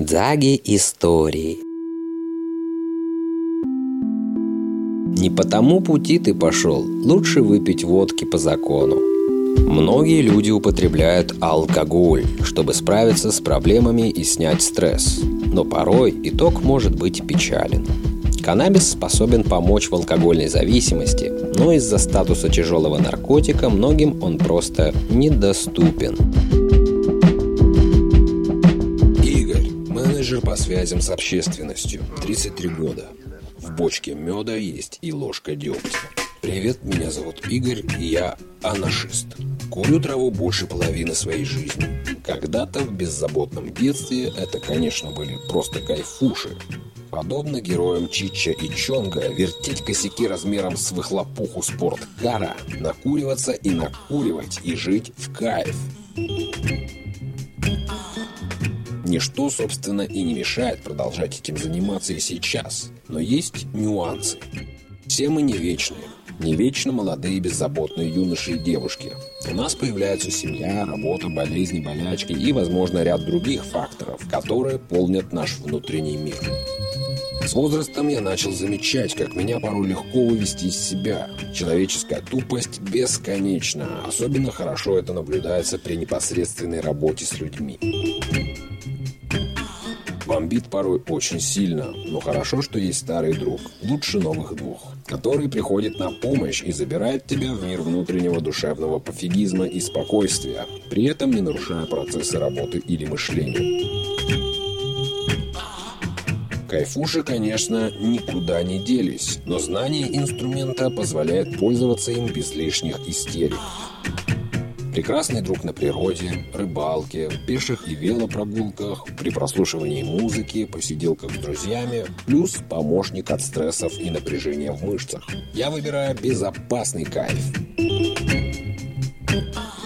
Дзаги истории. Не по тому пути ты пошел, лучше выпить водки по закону. Многие люди употребляют алкоголь, чтобы справиться с проблемами и снять стресс. Но порой итог может быть печален. Каннабис способен помочь в алкогольной зависимости, но из-за статуса тяжелого наркотика многим он просто недоступен. Менеджер по связям с общественностью, 33 года. В бочке меда есть и ложка дегтя. Привет, меня зовут Игорь, и я анашист. Курю траву больше половины своей жизни. Когда-то в беззаботном детстве это, конечно, были просто кайфуши. Подобно героям Чича и Чонга, вертеть косяки размером с выхлопуху спорткара, накуриваться и накуривать, и жить в кайф. Ничто, собственно, и не мешает продолжать этим заниматься и сейчас. Но есть нюансы. Все мы не вечные. Не вечно молодые беззаботные юноши и девушки. У нас появляется семья, работа, болезни, болячки и, возможно, ряд других факторов, которые полнят наш внутренний мир. С возрастом я начал замечать, как меня порой легко вывести из себя. Человеческая тупость бесконечна. Особенно хорошо это наблюдается при непосредственной работе с людьми. Бомбит порой очень сильно, но хорошо, что есть старый друг, лучше новых двух, который приходит на помощь и забирает тебя в мир внутреннего душевного пофигизма и спокойствия, при этом не нарушая процессы работы или мышления. Кайфуши, конечно, никуда не делись, но знание инструмента позволяет пользоваться им без лишних истерик. Прекрасный друг на природе, рыбалке, пеших и велопрогулках, при прослушивании музыки, посиделках с друзьями, плюс помощник от стрессов и напряжения в мышцах. Я выбираю безопасный кайф.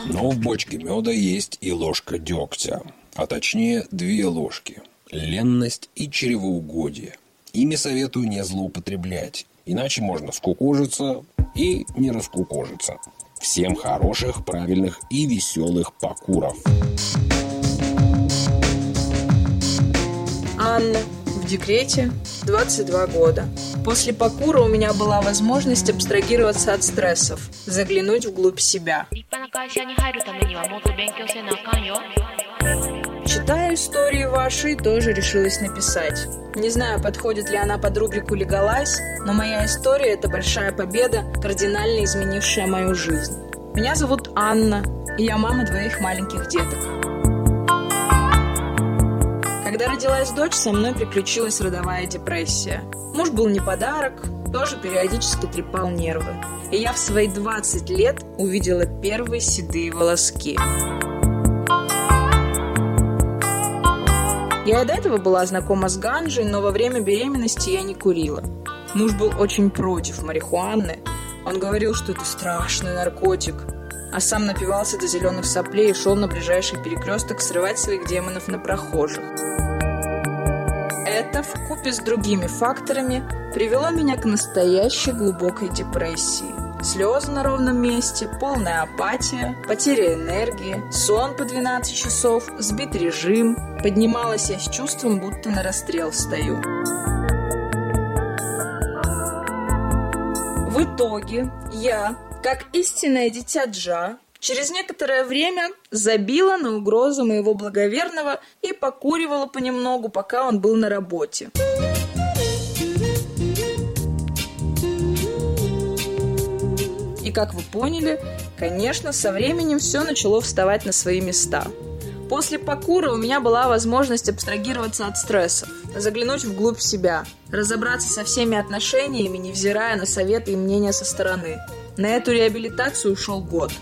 Но в бочке меда есть и ложка дегтя, а точнее две ложки. Ленность и чревоугодие. Ими советую не злоупотреблять, иначе можно скукожиться и не раскукожиться. Всем хороших, правильных и веселых покуров. Анна, в декрете, 22 года. После покура у меня была возможность абстрагироваться от стрессов, заглянуть вглубь себя. Читая истории вашей, тоже решилась написать. Не знаю, подходит ли она под рубрику «Легалайз», но моя история – это большая победа, кардинально изменившая мою жизнь. Меня зовут Анна, и я мама двоих маленьких деток. Когда родилась дочь, со мной приключилась родовая депрессия. Муж был не подарок, тоже периодически трепал нервы. И я в свои 20 лет увидела первые седые волоски. Я и до этого была знакома с ганжей, но во время беременности я не курила. Муж был очень против марихуаны. Он говорил, что это страшный наркотик, а сам напивался до зеленых соплей и шел на ближайший перекресток срывать своих демонов на прохожих. Это, в купе с другими факторами, привело меня к настоящей глубокой депрессии. Слезы на ровном месте, полная апатия, потеря энергии, сон по 12 часов, сбит режим. Поднималась я с чувством, будто на расстрел стою. В итоге я, как истинное дитя Джа, через некоторое время забила на угрозу моего благоверного и покуривала понемногу, пока он был на работе. И как вы поняли, конечно, со временем все начало вставать на свои места. После покура у меня была возможность абстрагироваться от стрессов, заглянуть вглубь себя, разобраться со всеми отношениями, невзирая на советы и мнения со стороны. На эту реабилитацию ушел год.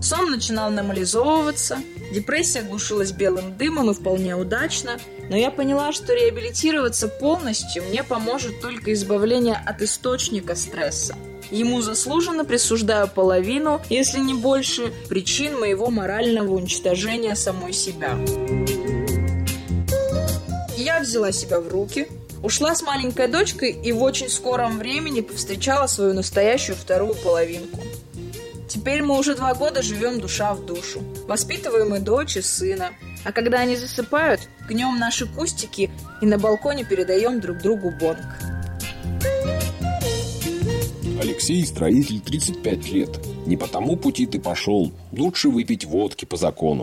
Сон начинал нормализовываться, депрессия глушилась белым дымом и вполне удачно, но я поняла, что реабилитироваться полностью мне поможет только избавление от источника стресса. Ему заслуженно присуждаю половину, если не больше, причин моего морального уничтожения самой себя. Я взяла себя в руки, ушла с маленькой дочкой и в очень скором времени повстречала свою настоящую вторую половинку. Теперь мы уже два года живем душа в душу. Воспитываем и дочь, и сына. А когда они засыпают, гнем наши кустики и на балконе передаем друг другу бонг. Алексей строитель 35 лет. Не по тому пути ты пошел. Лучше выпить водки по закону.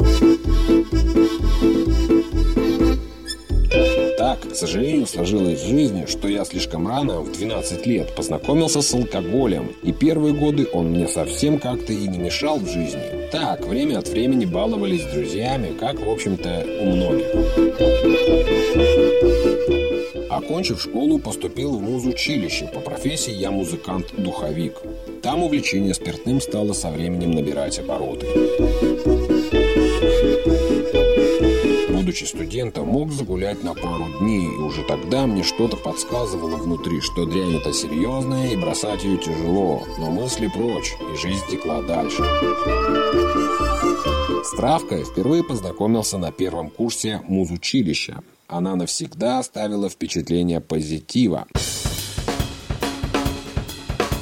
Так, к сожалению, сложилось в жизни, что я слишком рано, в 12 лет, познакомился с алкоголем. И первые годы он мне совсем как-то и не мешал в жизни. Так, время от времени баловались с друзьями, как, в общем-то, у многих. Окончив школу, поступил в музучилище. По профессии я музыкант-духовик. Там увлечение спиртным стало со временем набирать обороты будучи студентом, мог загулять на пару дней, и уже тогда мне что-то подсказывало внутри, что дрянь это серьезная и бросать ее тяжело, но мысли прочь, и жизнь текла дальше. С Травкой впервые познакомился на первом курсе музучилища. Она навсегда оставила впечатление позитива.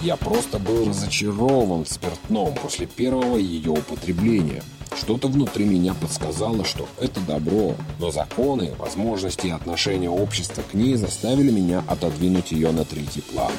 Я просто был разочарован спиртном после первого ее употребления. Что-то внутри меня подсказало, что это добро, но законы, возможности и отношения общества к ней заставили меня отодвинуть ее на третий план.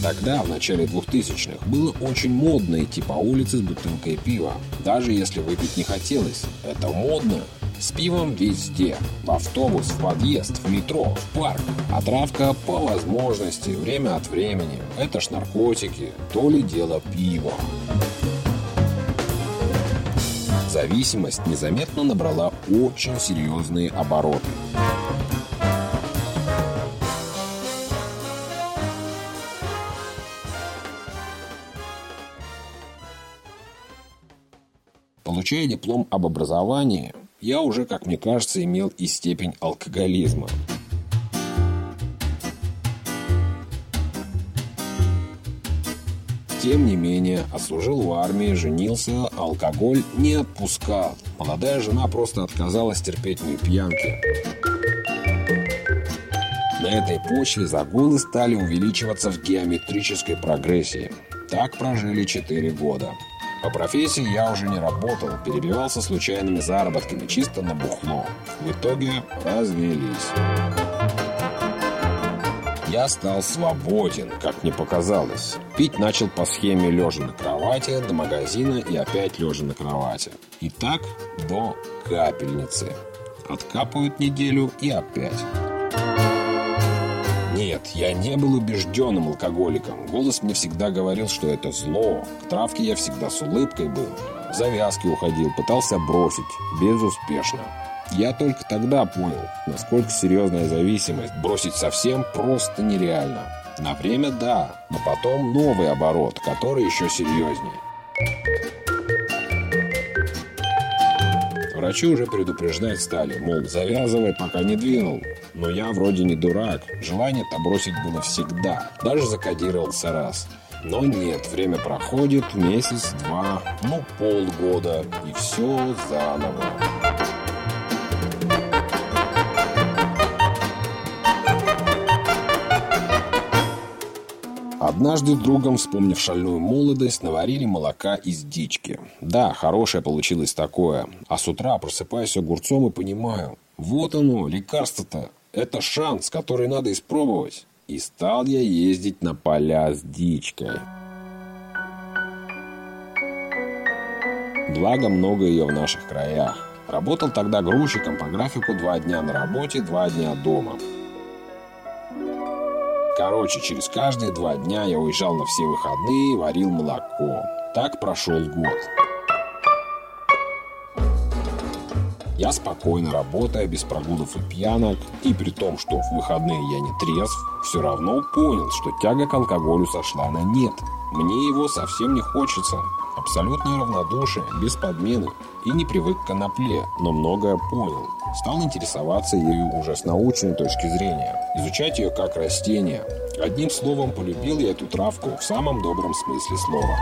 Тогда, в начале 2000-х, было очень модно идти по улице с бутылкой пива, даже если выпить не хотелось. Это модно, с пивом везде. В автобус, в подъезд, в метро, в парк. А травка по возможности, время от времени. Это ж наркотики, то ли дело пива. Зависимость незаметно набрала очень серьезные обороты. Получая диплом об образовании, я уже, как мне кажется, имел и степень алкоголизма. Тем не менее, отслужил в армии, женился, алкоголь не отпускал. Молодая жена просто отказалась терпеть мои пьянки. На этой почве загулы стали увеличиваться в геометрической прогрессии. Так прожили 4 года. По профессии я уже не работал, перебивался случайными заработками, чисто на бухло. В итоге развелись. Я стал свободен, как мне показалось. Пить начал по схеме лежа на кровати, до магазина и опять лежа на кровати. И так до капельницы. Откапывают неделю и опять. Нет, я не был убежденным алкоголиком. Голос мне всегда говорил, что это зло. К травке я всегда с улыбкой был. В завязки уходил, пытался бросить. Безуспешно. Я только тогда понял, насколько серьезная зависимость. Бросить совсем просто нереально. На время да, но потом новый оборот, который еще серьезнее. Врачи уже предупреждать стали, мол, завязывай, пока не двинул. Но я вроде не дурак. Желание-то бросить было всегда. Даже закодировался раз. Но нет, время проходит, месяц, два, ну полгода, и все заново. Однажды другом, вспомнив шальную молодость, наварили молока из дички. Да, хорошее получилось такое. А с утра просыпаюсь огурцом и понимаю, вот оно, лекарство-то. Это шанс, который надо испробовать. И стал я ездить на поля с дичкой. Благо много ее в наших краях. Работал тогда грузчиком по графику два дня на работе, два дня дома. Короче, через каждые два дня я уезжал на все выходные и варил молоко. Так прошел год. Я спокойно работая, без прогулов и пьянок, и при том, что в выходные я не трезв, все равно понял, что тяга к алкоголю сошла на нет. Мне его совсем не хочется. Абсолютное равнодушие, без подмены. И не привык к конопле, но многое понял. Стал интересоваться ею уже с научной точки зрения. Изучать ее как растение. Одним словом, полюбил я эту травку в самом добром смысле слова.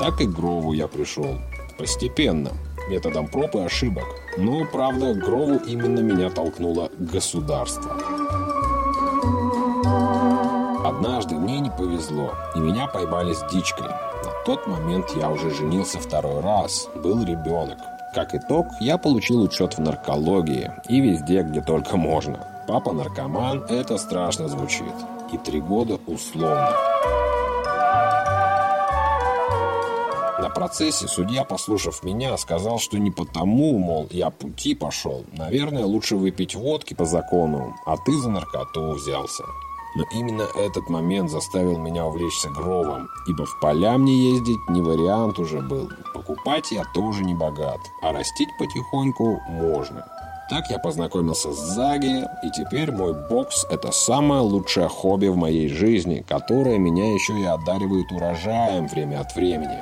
Так и к Грову я пришел. Постепенно, методом проб и ошибок. Но, правда, к Грову именно меня толкнуло государство. Однажды мне не повезло, и меня поймали с дичкой. На тот момент я уже женился второй раз, был ребенок. Как итог, я получил учет в наркологии и везде, где только можно. Папа наркоман, это страшно звучит. И три года условно. На процессе судья, послушав меня, сказал, что не потому, мол, я пути пошел. Наверное, лучше выпить водки по закону, а ты за наркоту взялся. Но именно этот момент заставил меня увлечься гровом, ибо в поля мне ездить не вариант уже был. Покупать я тоже не богат, а растить потихоньку можно. Так я познакомился с Заги, и теперь мой бокс – это самое лучшее хобби в моей жизни, которое меня еще и одаривает урожаем время от времени.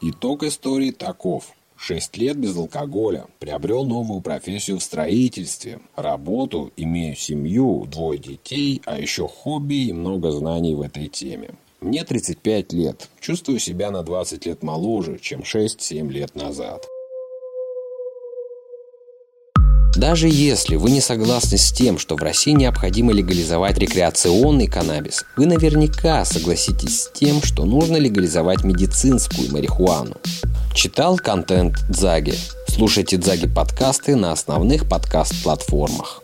Итог истории таков. Шесть лет без алкоголя. Приобрел новую профессию в строительстве. Работу, имею семью, двое детей, а еще хобби и много знаний в этой теме. Мне 35 лет. Чувствую себя на 20 лет моложе, чем 6-7 лет назад. Даже если вы не согласны с тем, что в России необходимо легализовать рекреационный каннабис, вы наверняка согласитесь с тем, что нужно легализовать медицинскую марихуану. Читал контент Дзаги. Слушайте Дзаги подкасты на основных подкаст-платформах.